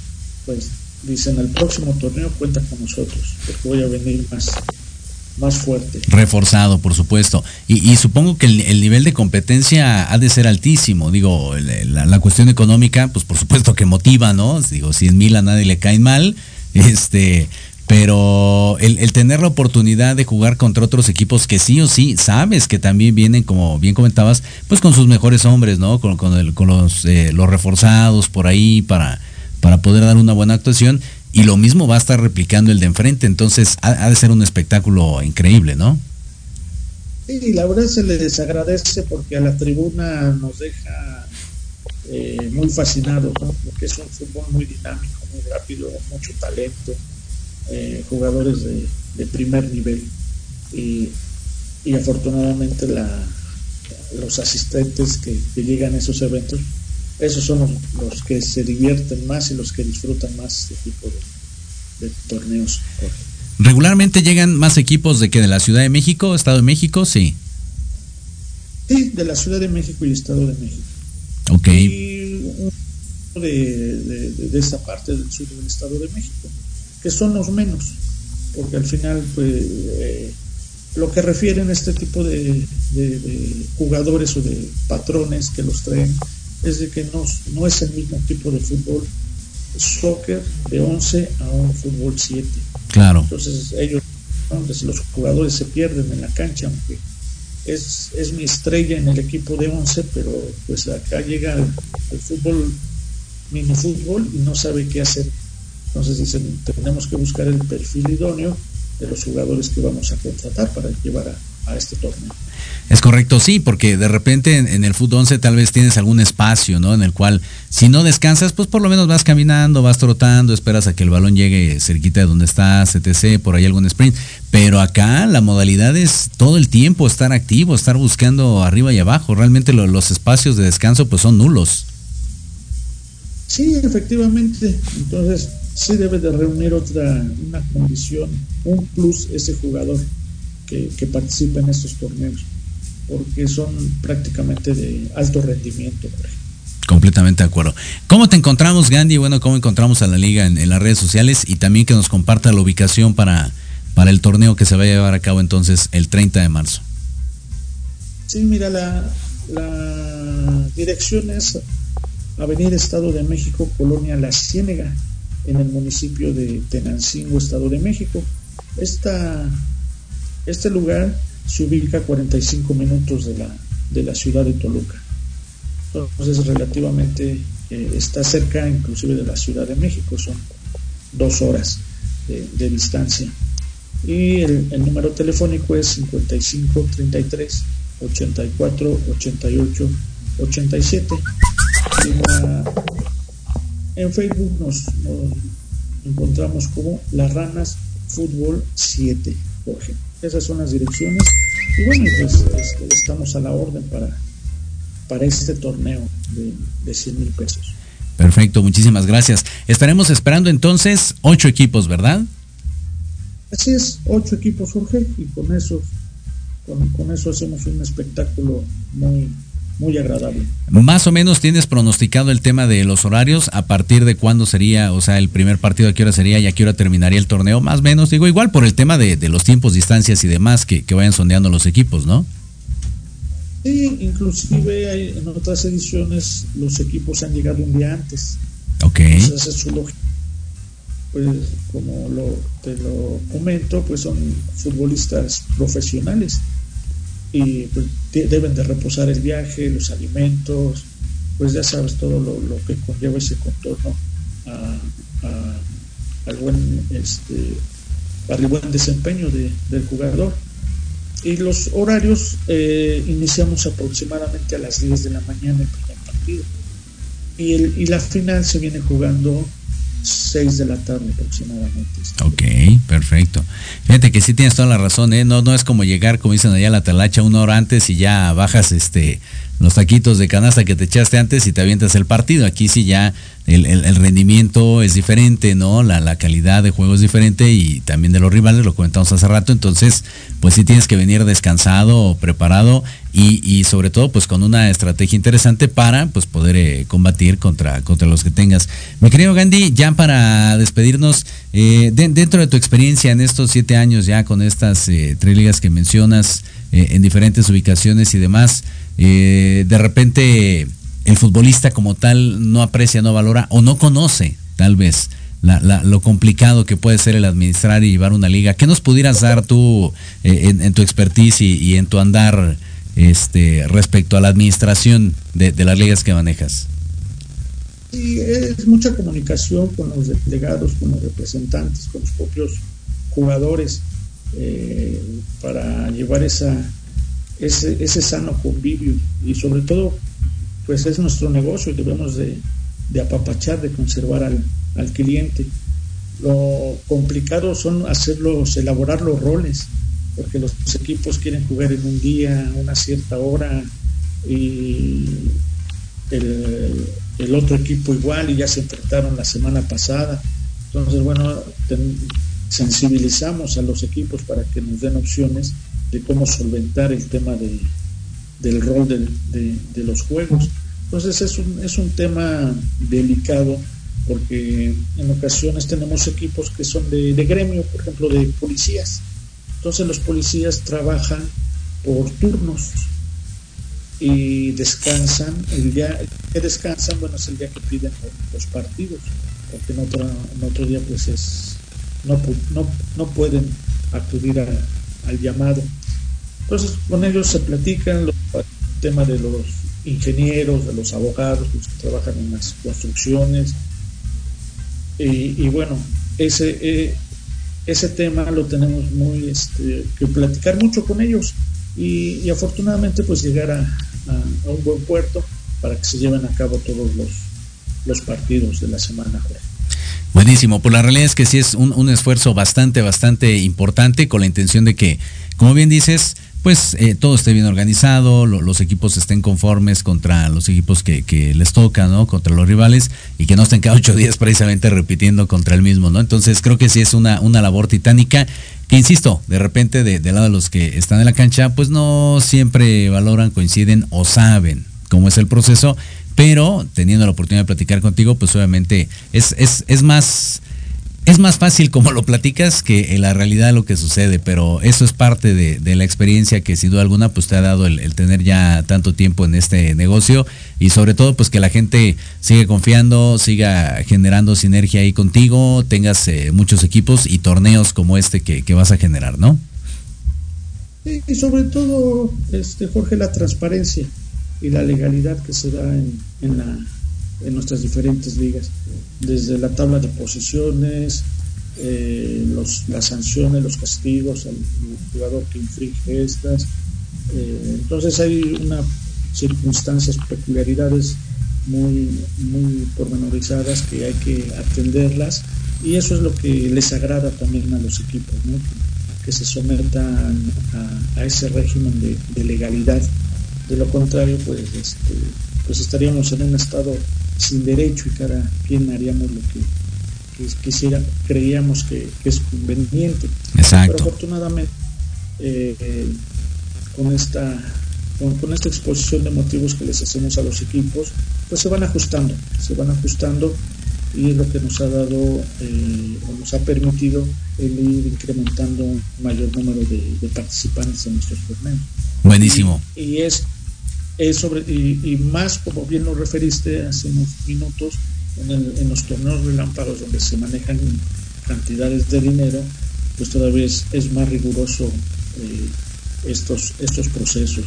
pues dicen, al próximo torneo cuenta con nosotros, porque voy a venir más, más fuerte. Reforzado, por supuesto. Y, supongo que el, nivel de competencia ha de ser altísimo. Digo, la, cuestión económica, pues por supuesto que motiva, ¿no? Digo, si en mil a nadie le caen mal, *laughs* este, pero el, tener la oportunidad de jugar contra otros equipos que sí o sí sabes que también vienen, como bien comentabas, pues con sus mejores hombres, ¿no? Con, los, eh, los reforzados por ahí para poder dar una buena actuación y lo mismo va a estar replicando el de enfrente, entonces ha, de ser un espectáculo increíble, ¿no? Sí, la verdad se les agradece porque a la tribuna nos deja eh, muy fascinados, porque es un fútbol muy dinámico, muy rápido, mucho talento, eh, jugadores de, primer nivel. Y, afortunadamente la, los asistentes que, que llegan a esos eventos esos son los, que se divierten más y los que disfrutan más este tipo de, torneos. ¿Regularmente llegan más equipos de que de la Ciudad de México, Estado de México? Sí. Sí, de la Ciudad de México y Estado de México. Ok. Y de, de, esa parte del sur del Estado de México, que son los menos, porque al final, pues, eh, lo que refieren a este tipo de, jugadores o de patrones que los traen es de que no, no es el mismo tipo de fútbol soccer de 11 a un fútbol 7. Claro. Entonces ellos, los jugadores se pierden en la cancha, aunque es, es mi estrella en el equipo de 11, pero pues acá llega el, fútbol, mini fútbol, y no sabe qué hacer. Entonces dicen, tenemos que buscar el perfil idóneo de los jugadores que vamos a contratar para llevar a, a este torneo. Es correcto, sí, porque de repente en, el fútbol 11 tal vez tienes algún espacio, ¿no? En el cual si no descansas, pues por lo menos vas caminando, vas trotando, esperas a que el balón llegue cerquita de donde estás, etc., por ahí algún sprint. Pero acá la modalidad es todo el tiempo estar activo, estar buscando arriba y abajo. Realmente los espacios de descanso pues son nulos. Sí, efectivamente. Entonces sí debe de reunir otra, una condición, un plus ese jugador que, que participen en estos torneos, porque son prácticamente de alto rendimiento. Completamente de acuerdo. ¿Cómo te encontramos, Gandhi? Bueno, ¿cómo encontramos a la liga en, en, las redes sociales? Y también que nos comparta la ubicación para, para el torneo que se va a llevar a cabo entonces el 30 de marzo. Sí, mira, la, la dirección es Avenida Estado de México, Colonia La Ciénega, en el municipio de Tenancingo, Estado de México. Esta, este lugar se ubica a 45 minutos de la, de la ciudad de Toluca. Entonces relativamente eh, está cerca inclusive de la Ciudad de México, son dos horas de, distancia. Y el, número telefónico es 55 33 84 88 87. La, en Facebook nos, nos, encontramos como Las Ranas Fútbol 7, por ejemplo. Esas son las direcciones. Y bueno, pues este, estamos a la orden para, para este torneo de, de 100 mil pesos. Perfecto, muchísimas gracias. Estaremos esperando entonces ocho equipos, ¿verdad? Así es, ocho equipos, Jorge, y con eso, con, con eso hacemos un espectáculo muy, muy agradable. Más o menos tienes pronosticado el tema de los horarios, a partir de cuándo sería, o sea, el primer partido a qué hora sería y a qué hora terminaría el torneo, más o menos, digo, igual por el tema de, de los tiempos, distancias y demás que, que, vayan sondeando los equipos, ¿no? Sí, inclusive hay, en otras ediciones los equipos han llegado un día antes. Ok. Entonces es su lógica. Pues como lo, te lo comento, pues son futbolistas profesionales y pues, deben de reposar el viaje, los alimentos, pues ya sabes todo lo, lo que conlleva ese contorno a, a, al buen este para el buen desempeño de, del jugador. Y los horarios eh, iniciamos aproximadamente a las 10 de la mañana el primer partido. Y, el, y la final se viene jugando 6 de la tarde aproximadamente. Ok, perfecto. Fíjate que sí tienes toda la razón, ¿eh? No, no es como llegar, como dicen allá a la talacha, una hora antes y ya bajas este los taquitos de canasta que te echaste antes y te avientas el partido. Aquí sí ya el, rendimiento es diferente, ¿no? La, calidad de juego es diferente y también de los rivales, lo comentamos hace rato. Entonces, pues sí tienes que venir descansado, preparado y, y sobre todo pues con una estrategia interesante para pues poder eh, combatir contra, contra los que tengas. Mi querido Gandhi, ya para despedirnos, eh, de, dentro de tu experiencia en estos siete años ya con estas eh, tres ligas que mencionas en diferentes ubicaciones y demás, eh, de repente el futbolista como tal no aprecia, no valora o no conoce tal vez lo complicado que puede ser el administrar y llevar una liga. ¿Qué nos pudieras dar tú eh, en, tu expertise y, en tu andar este, respecto a la administración de, de, las ligas que manejas? Sí, es mucha comunicación con los delegados, con los representantes, con los propios jugadores eh, para llevar esa ese, sano convivio y sobre todo pues es nuestro negocio y debemos de, apapachar, de conservar al, cliente. Lo complicado son hacerlos, elaborar los roles, porque los equipos quieren jugar en un día, una cierta hora, y el, otro equipo igual, y ya se enfrentaron la semana pasada. Entonces, bueno, sensibilizamos a los equipos para que nos den opciones de cómo solventar el tema de, del rol de, los juegos. Entonces es un, es un tema delicado porque en ocasiones tenemos equipos que son de, gremio, por ejemplo, de policías. Entonces los policías trabajan por turnos y descansan. El día que descansan, bueno, es el día que piden los partidos, porque en otro, en otro día pues es no, no, no pueden acudir al llamado. Entonces con ellos se platican los, el tema de los ingenieros, de los abogados, los que trabajan en las construcciones. Y, bueno, ese, eh, ese tema lo tenemos muy este, que platicar mucho con ellos y, afortunadamente pues llegar a, un buen puerto para que se lleven a cabo todos los, los partidos de la semana. Buenísimo, pues la realidad es que sí es un, un esfuerzo bastante, bastante importante con la intención de que, como bien dices, pues eh, todo esté bien organizado, los equipos estén conformes contra los equipos que, les toca, ¿no? Contra los rivales y que no estén cada ocho *laughs* días precisamente repitiendo contra el mismo, ¿no? Entonces creo que sí es una, una labor titánica que, insisto, de repente de, de lado de los que están en la cancha, pues no siempre valoran, coinciden o saben cómo es el proceso, pero teniendo la oportunidad de platicar contigo, pues obviamente es, es, es más es más fácil como lo platicas que en la realidad lo que sucede, pero eso es parte de, la experiencia que sin duda alguna pues te ha dado el, tener ya tanto tiempo en este negocio y sobre todo pues que la gente sigue confiando, siga generando sinergia ahí contigo, tengas eh, muchos equipos y torneos como este que, vas a generar, ¿no? y sobre todo, este Jorge, la transparencia y la legalidad que se da en la en nuestras diferentes ligas, desde la tabla de posiciones, eh, los, las sanciones, los castigos al jugador que infringe estas. Eh, entonces hay unas circunstancias, peculiaridades muy, muy pormenorizadas que hay que atenderlas y eso es lo que les agrada también a los equipos, que, se sometan a, ese régimen de, legalidad. De lo contrario, pues, este, pues estaríamos en un estado sin derecho y cada quien haríamos lo que, quisiera, creíamos que, es conveniente. Exacto. Pero afortunadamente, eh, con esta con, esta exposición de motivos que les hacemos a los equipos, pues se van ajustando, se van ajustando y es lo que nos ha dado eh, o nos ha permitido el ir incrementando un mayor número de, participantes en nuestros torneos. Buenísimo. y es sobre, y, más, como bien lo referiste hace unos minutos, en, los torneos relámpagos donde se manejan cantidades de dinero, pues todavía es, más riguroso eh, estos, estos procesos.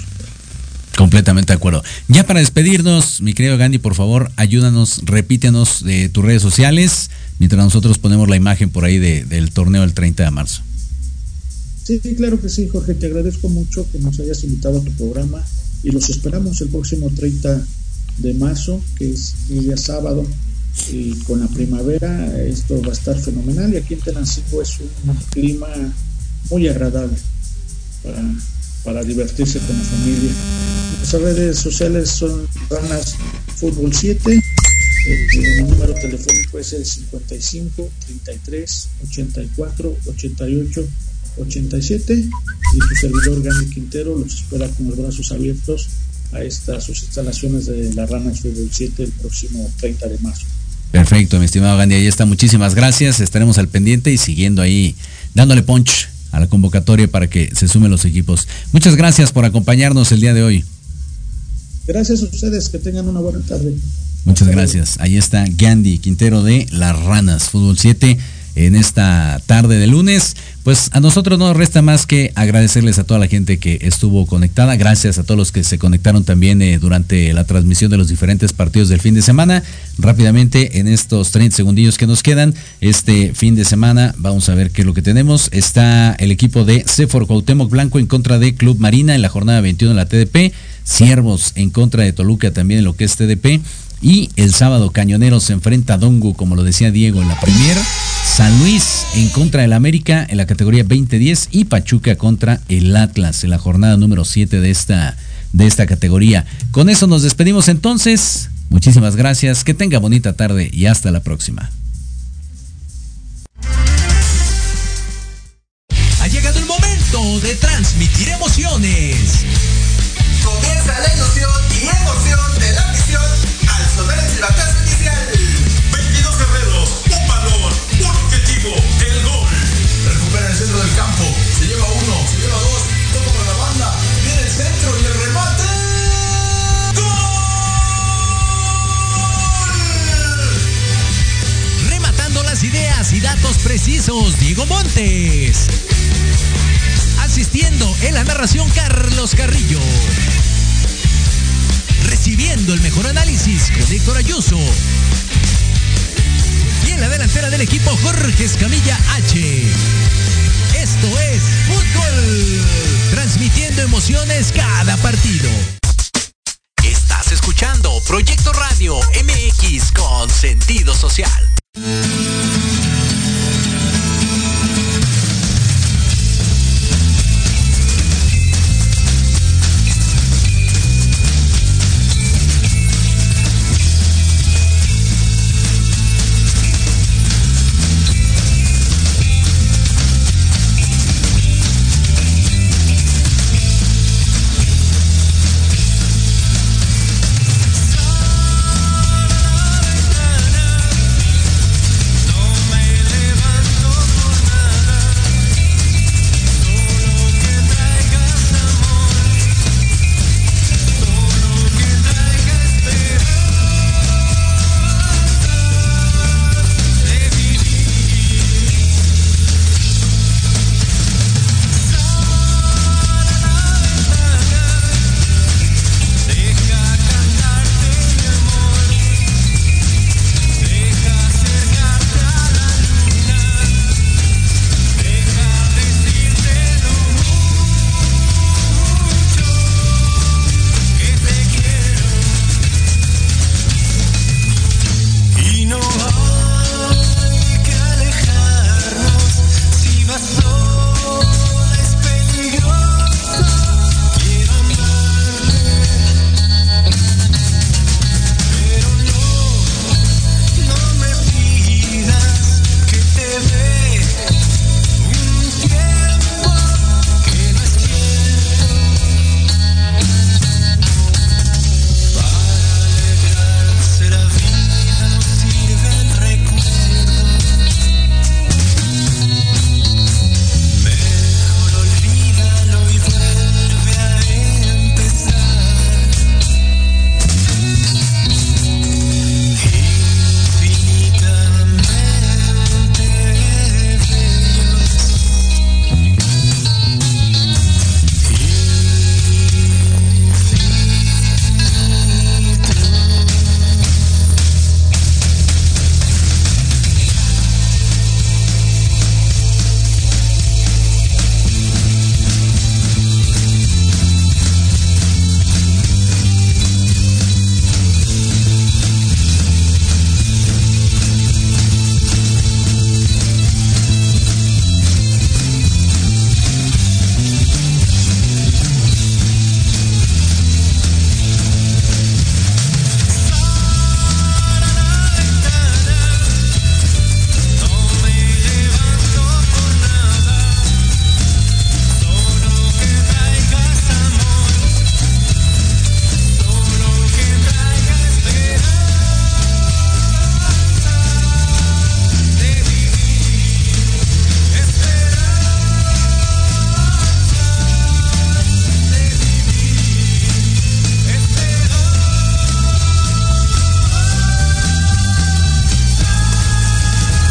Completamente de acuerdo. Ya para despedirnos, mi querido Gandhi, por favor, ayúdanos, repítenos de tus redes sociales, mientras nosotros ponemos la imagen por ahí del torneo del 30 de marzo. Sí, claro que sí, Jorge, te agradezco mucho que nos hayas invitado a tu programa y los esperamos el próximo 30 de marzo, que es el día sábado, y con la primavera esto va a estar fenomenal y aquí en Tenancingo es un clima muy agradable para, divertirse con la familia. Nuestras redes sociales son Ranas Fútbol 7, el, número telefónico es el 55 33 84 88 87 y su servidor Gani Quintero los espera con los brazos abiertos a estas sus instalaciones de la Rana Fútbol 7 el próximo 30 de marzo. Perfecto, mi estimado Gandhi, ahí está. Muchísimas gracias. Estaremos al pendiente y siguiendo ahí, dándole punch a la convocatoria para que se sumen los equipos. Muchas gracias por acompañarnos el día de hoy. Gracias a ustedes, que tengan una buena tarde. Muchas gracias. Ahí está Gandhi Quintero de Las Ranas, Fútbol 7 en esta tarde de lunes. Pues a nosotros no nos resta más que agradecerles a toda la gente que estuvo conectada. Gracias a todos los que se conectaron también eh, durante la transmisión de los diferentes partidos del fin de semana. Rápidamente, en estos 30 segundillos que nos quedan, este fin de semana, vamos a ver qué es lo que tenemos. Está el equipo de Cefor Cuauhtémoc Blanco en contra de Club Marina en la jornada 21 de la TDP. Ciervos en contra de Toluca también en lo que es TDP. Y el sábado Cañoneros se enfrenta a Dongu, como lo decía Diego en la Premier. San Luis en contra del América en la categoría 2010 y Pachuca contra el Atlas en la jornada número 7 de esta, de esta categoría. Con eso nos despedimos entonces. Muchísimas gracias, que tenga bonita tarde y hasta la próxima. Ha llegado el momento de transmitir emociones. Precisos, Diego Montes. Asistiendo en la narración Carlos Carrillo recibiendo el mejor análisis con Héctor Ayuso. Y en la delantera del equipo Jorge Escamilla H. Esto es fútbol, transmitiendo emociones cada partido. Estás escuchando Proyecto Radio MX con sentido social.